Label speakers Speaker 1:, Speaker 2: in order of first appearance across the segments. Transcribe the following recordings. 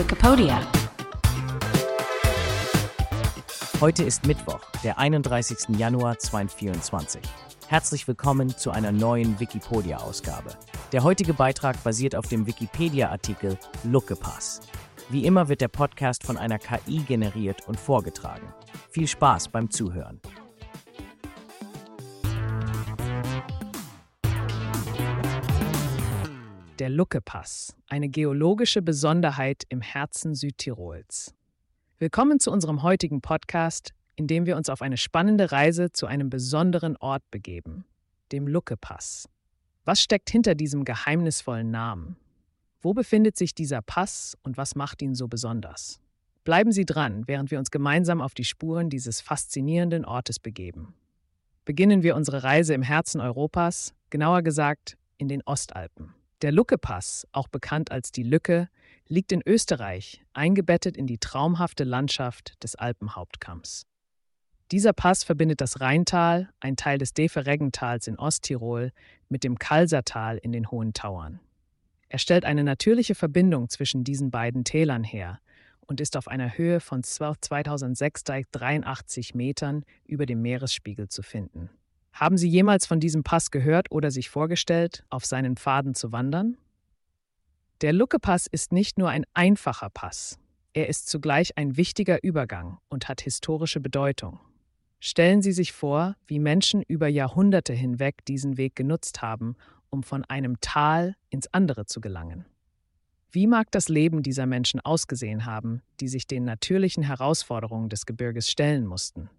Speaker 1: Wikipedia.
Speaker 2: Heute ist Mittwoch, der 31. Januar 2024. Herzlich willkommen zu einer neuen Wikipedia-Ausgabe. Der heutige Beitrag basiert auf dem Wikipedia-Artikel Luckepass. Wie immer wird der Podcast von einer KI generiert und vorgetragen. Viel Spaß beim Zuhören.
Speaker 3: Der Luckepass, eine geologische Besonderheit im Herzen Südtirols. Willkommen zu unserem heutigen Podcast, in dem wir uns auf eine spannende Reise zu einem besonderen Ort begeben, dem Luckepass. Was steckt hinter diesem geheimnisvollen Namen? Wo befindet sich dieser Pass und was macht ihn so besonders? Bleiben Sie dran, während wir uns gemeinsam auf die Spuren dieses faszinierenden Ortes begeben. Beginnen wir unsere Reise im Herzen Europas, genauer gesagt in den Ostalpen. Der Lucke-Pass, auch bekannt als die Lücke, liegt in Österreich, eingebettet in die traumhafte Landschaft des Alpenhauptkamms. Dieser Pass verbindet das Rheintal, ein Teil des Defereggentals in Osttirol, mit dem Kalsertal in den Hohen Tauern. Er stellt eine natürliche Verbindung zwischen diesen beiden Tälern her und ist auf einer Höhe von 2683 Metern über dem Meeresspiegel zu finden. Haben Sie jemals von diesem Pass gehört oder sich vorgestellt, auf seinen Pfaden zu wandern? Der Lucke-Pass ist nicht nur ein einfacher Pass, er ist zugleich ein wichtiger Übergang und hat historische Bedeutung. Stellen Sie sich vor, wie Menschen über Jahrhunderte hinweg diesen Weg genutzt haben, um von einem Tal ins andere zu gelangen. Wie mag das Leben dieser Menschen ausgesehen haben, die sich den natürlichen Herausforderungen des Gebirges stellen mussten?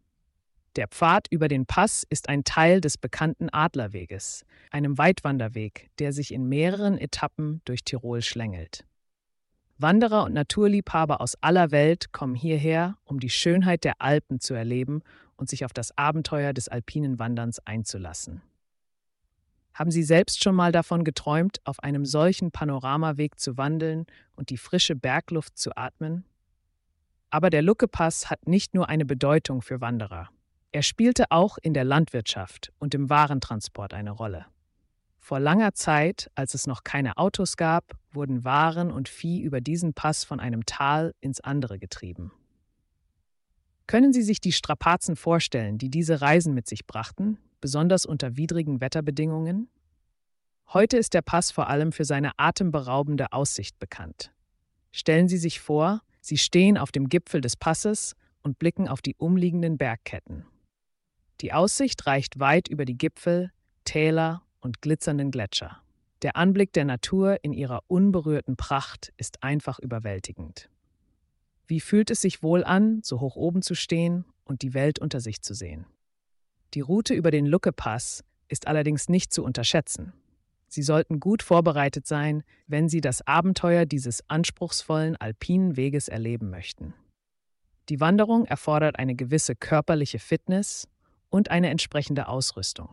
Speaker 3: Der Pfad über den Pass ist ein Teil des bekannten Adlerweges, einem Weitwanderweg, der sich in mehreren Etappen durch Tirol schlängelt. Wanderer und Naturliebhaber aus aller Welt kommen hierher, um die Schönheit der Alpen zu erleben und sich auf das Abenteuer des alpinen Wanderns einzulassen. Haben Sie selbst schon mal davon geträumt, auf einem solchen Panoramaweg zu wandeln und die frische Bergluft zu atmen? Aber der Lucke-Pass hat nicht nur eine Bedeutung für Wanderer. Er spielte auch in der Landwirtschaft und im Warentransport eine Rolle. Vor langer Zeit, als es noch keine Autos gab, wurden Waren und Vieh über diesen Pass von einem Tal ins andere getrieben. Können Sie sich die Strapazen vorstellen, die diese Reisen mit sich brachten, besonders unter widrigen Wetterbedingungen? Heute ist der Pass vor allem für seine atemberaubende Aussicht bekannt. Stellen Sie sich vor, Sie stehen auf dem Gipfel des Passes und blicken auf die umliegenden Bergketten. Die Aussicht reicht weit über die Gipfel, Täler und glitzernden Gletscher. Der Anblick der Natur in ihrer unberührten Pracht ist einfach überwältigend. Wie fühlt es sich wohl an, so hoch oben zu stehen und die Welt unter sich zu sehen? Die Route über den Lucke-Pass ist allerdings nicht zu unterschätzen. Sie sollten gut vorbereitet sein, wenn Sie das Abenteuer dieses anspruchsvollen alpinen Weges erleben möchten. Die Wanderung erfordert eine gewisse körperliche Fitness und eine entsprechende Ausrüstung.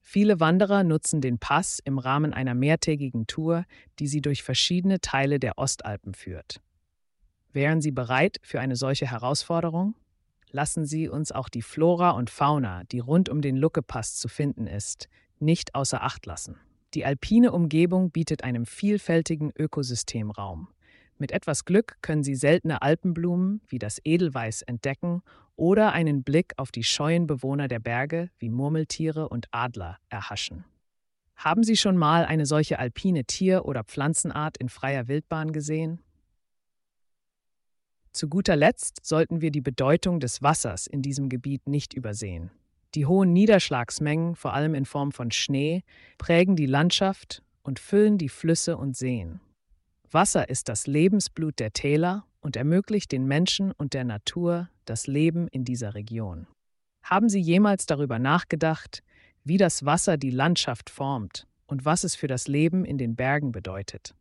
Speaker 3: Viele Wanderer nutzen den Pass im Rahmen einer mehrtägigen Tour, die sie durch verschiedene Teile der Ostalpen führt. Wären Sie bereit für eine solche Herausforderung? Lassen Sie uns auch die Flora und Fauna, die rund um den Lucke-Pass zu finden ist, nicht außer Acht lassen. Die alpine Umgebung bietet einem vielfältigen Ökosystem Raum. Mit etwas Glück können Sie seltene Alpenblumen wie das Edelweiß entdecken oder einen Blick auf die scheuen Bewohner der Berge wie Murmeltiere und Adler erhaschen. Haben Sie schon mal eine solche alpine Tier- oder Pflanzenart in freier Wildbahn gesehen? Zu guter Letzt sollten wir die Bedeutung des Wassers in diesem Gebiet nicht übersehen. Die hohen Niederschlagsmengen, vor allem in Form von Schnee, prägen die Landschaft und füllen die Flüsse und Seen. Wasser ist das Lebensblut der Täler und ermöglicht den Menschen und der Natur das Leben in dieser Region. Haben Sie jemals darüber nachgedacht, wie das Wasser die Landschaft formt und was es für das Leben in den Bergen bedeutet?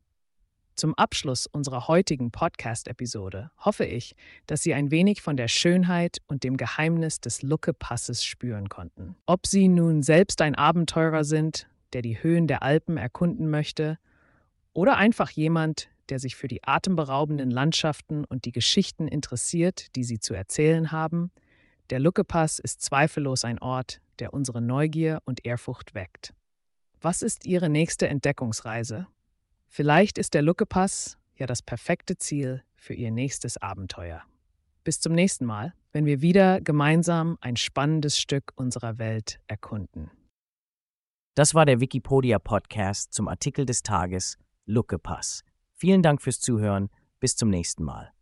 Speaker 3: Zum Abschluss unserer heutigen Podcast-Episode hoffe ich, dass Sie ein wenig von der Schönheit und dem Geheimnis des Lucke-Passes spüren konnten. Ob Sie nun selbst ein Abenteurer sind, der die Höhen der Alpen erkunden möchte, oder einfach jemand, der sich für die atemberaubenden Landschaften und die Geschichten interessiert, die sie zu erzählen haben, der Luckepass ist zweifellos ein Ort, der unsere Neugier und Ehrfurcht weckt. Was ist Ihre nächste Entdeckungsreise? Vielleicht ist der Luckepass ja das perfekte Ziel für Ihr nächstes Abenteuer. Bis zum nächsten Mal, wenn wir wieder gemeinsam ein spannendes Stück unserer Welt erkunden.
Speaker 2: Das war der Wikipedia Podcast zum Artikel des Tages Lucke Pass. Vielen Dank fürs Zuhören. Bis zum nächsten Mal.